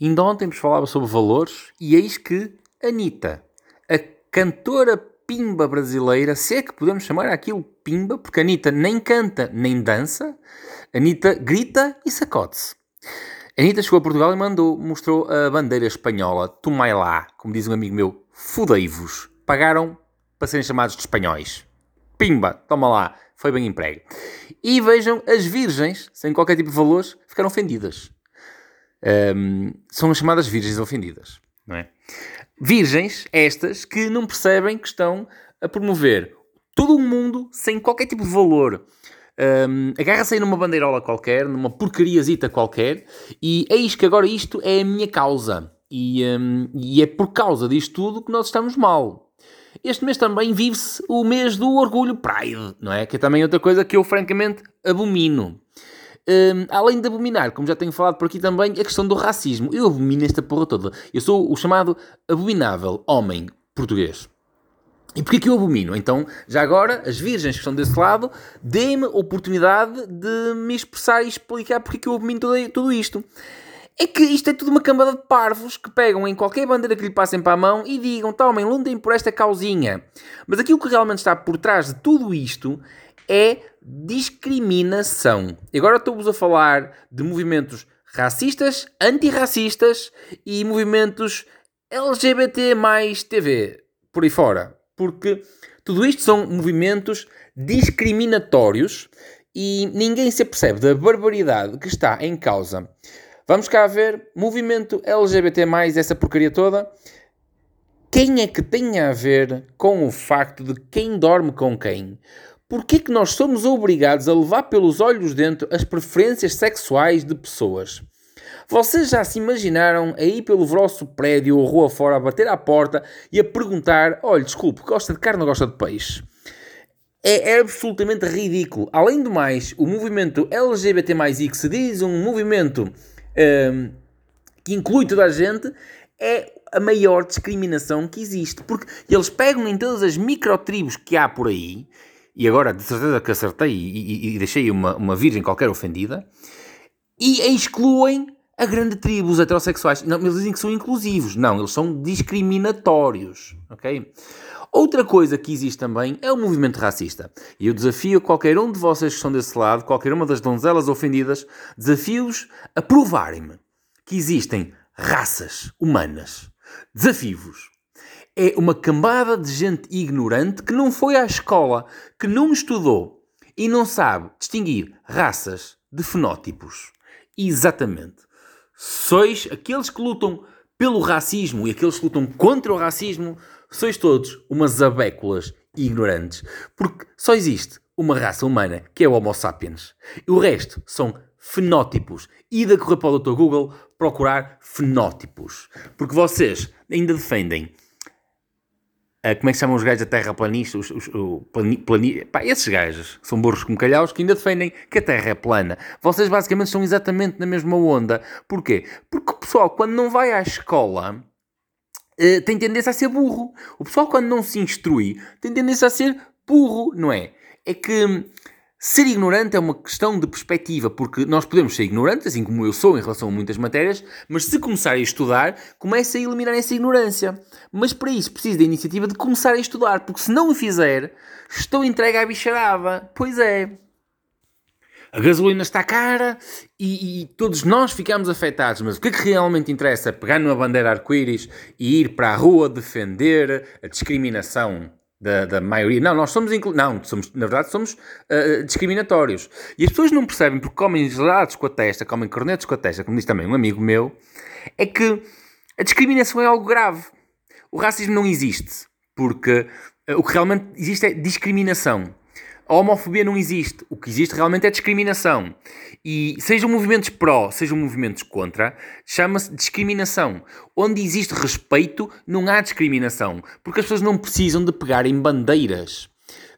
Ainda ontem nos falava sobre valores e eis que Anitta, a cantora pimba brasileira, se é que podemos chamar aquilo pimba, porque Anitta nem canta nem dança, Anitta grita e sacode-se. Anitta chegou a Portugal e mandou, mostrou a bandeira espanhola, tomai lá, como diz um amigo meu, fudei-vos. Pagaram para serem chamados de espanhóis. Pimba, toma lá, foi bem emprego. E vejam, as virgens, sem qualquer tipo de valores, ficaram ofendidas. Um, são as chamadas virgens ofendidas, não é? Virgens estas que não percebem que estão a promover todo o mundo sem qualquer tipo de valor. Um, Agarra-se aí numa bandeirola qualquer, numa porcariazita qualquer, e eis que agora isto é a minha causa. E, um, e é por causa disto tudo que nós estamos mal. Este mês também vive-se o mês do orgulho Pride, não é? Que é também outra coisa que eu francamente abomino. Um, além de abominar, como já tenho falado por aqui também, a questão do racismo. Eu abomino esta porra toda. Eu sou o chamado abominável homem português. E porquê que eu abomino? Então, já agora, as virgens que estão desse lado, deem-me oportunidade de me expressar e explicar porque que eu abomino tudo, tudo isto. É que isto é tudo uma cambada de parvos que pegam em qualquer bandeira que lhe passem para a mão e digam, tomem, lutem por esta causinha. Mas aquilo que realmente está por trás de tudo isto é discriminação. E agora estou-vos a falar de movimentos racistas, antirracistas e movimentos LGBT mais TV, por aí fora. Porque tudo isto são movimentos discriminatórios e ninguém se apercebe da barbaridade que está em causa. Vamos cá ver, movimento LGBT, essa porcaria toda. Quem é que tem a ver com o facto de quem dorme com quem? Porquê que nós somos obrigados a levar pelos olhos dentro as preferências sexuais de pessoas? Vocês já se imaginaram a ir pelo vosso prédio ou rua fora a bater à porta e a perguntar: olha, desculpe, gosta de carne ou gosta de peixe? É, é absolutamente ridículo. Além do mais, o movimento LGBT, que se diz um movimento um, que inclui toda a gente, é a maior discriminação que existe. Porque eles pegam em todas as microtribos que há por aí e agora de certeza que acertei e, e, e deixei uma, uma virgem qualquer ofendida, e excluem a grande tribo, os heterossexuais. Não, eles dizem que são inclusivos. Não, eles são discriminatórios. Ok? Outra coisa que existe também é o movimento racista. E eu desafio qualquer um de vocês que estão desse lado, qualquer uma das donzelas ofendidas, desafio-os a provarem-me que existem raças humanas. Desafio-vos é uma cambada de gente ignorante que não foi à escola, que não estudou e não sabe distinguir raças de fenótipos. Exatamente. Sois aqueles que lutam pelo racismo e aqueles que lutam contra o racismo, sois todos umas abéculas ignorantes. Porque só existe uma raça humana que é o Homo sapiens. E o resto são fenótipos. E da correr para o Dr. Google procurar fenótipos. Porque vocês ainda defendem Uh, como é que chamam os gajos da terraplanista? Os, os, plani, plani, pá, esses gajos são burros como calhaus que ainda defendem que a Terra é plana. Vocês basicamente estão exatamente na mesma onda. Porquê? Porque o pessoal, quando não vai à escola, uh, tem tendência a ser burro. O pessoal, quando não se instrui, tem tendência a ser burro, não é? É que Ser ignorante é uma questão de perspectiva, porque nós podemos ser ignorantes, assim como eu sou em relação a muitas matérias, mas se começar a estudar, começa a eliminar essa ignorância. Mas para isso preciso da iniciativa de começar a estudar, porque se não o fizer, estou entregue à bicharada. Pois é. A gasolina está cara e, e, todos nós ficamos afetados, mas o que é que realmente interessa? Pegar numa bandeira arco-íris e ir para a rua defender a discriminação da, da maioria. Não, nós somos, inclu... não, somos, na verdade, somos uh, discriminatórios. E as pessoas não percebem porque comem gelados com a testa, comem cornetos com a testa, como diz também um amigo meu, é que a discriminação é algo grave. O racismo não existe, porque uh, o que realmente existe é discriminação. A homofobia não existe. O que existe realmente é discriminação. E sejam movimentos pró, sejam movimentos contra, chama-se discriminação. Onde existe respeito, não há discriminação. Porque as pessoas não precisam de pegar em bandeiras.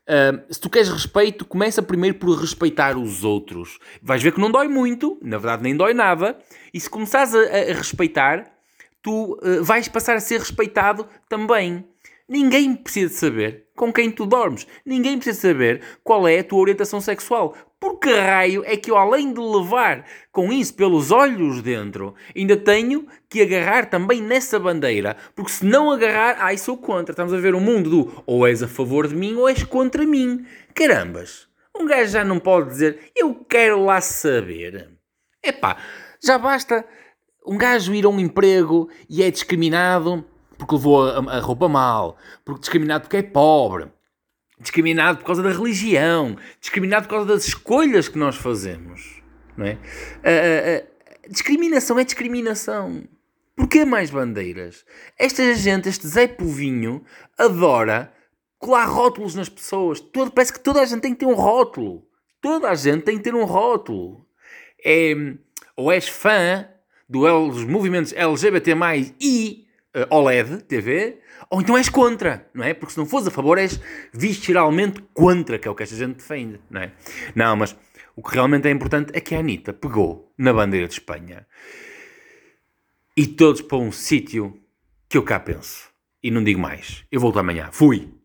Uh, se tu queres respeito, começa primeiro por respeitar os outros. Vais ver que não dói muito, na verdade nem dói nada. E se começares a, a respeitar, tu uh, vais passar a ser respeitado também. Ninguém precisa saber com quem tu dormes. Ninguém precisa saber qual é a tua orientação sexual. Por que raio é que eu, além de levar com isso pelos olhos dentro, ainda tenho que agarrar também nessa bandeira? Porque se não agarrar, ai, sou contra. Estamos a ver o mundo do ou és a favor de mim ou és contra mim. Carambas! Um gajo já não pode dizer eu quero lá saber. Epá, já basta um gajo ir a um emprego e é discriminado porque levou a, a roupa mal, porque discriminado porque é pobre, discriminado por causa da religião, discriminado por causa das escolhas que nós fazemos. Não é? A, a, a discriminação é discriminação. Porquê mais bandeiras? Esta gente, este Zé Povinho, adora colar rótulos nas pessoas. Todo, parece que toda a gente tem que ter um rótulo. Toda a gente tem que ter um rótulo. É, ou és fã do, dos movimentos LGBT+, e OLED TV, ou então és contra, não é? Porque se não fores a favor, és visceralmente contra, que é o que esta gente defende, não é? Não, mas o que realmente é importante é que a Anitta pegou na bandeira de Espanha e todos para um sítio que eu cá penso. E não digo mais. Eu volto amanhã. Fui!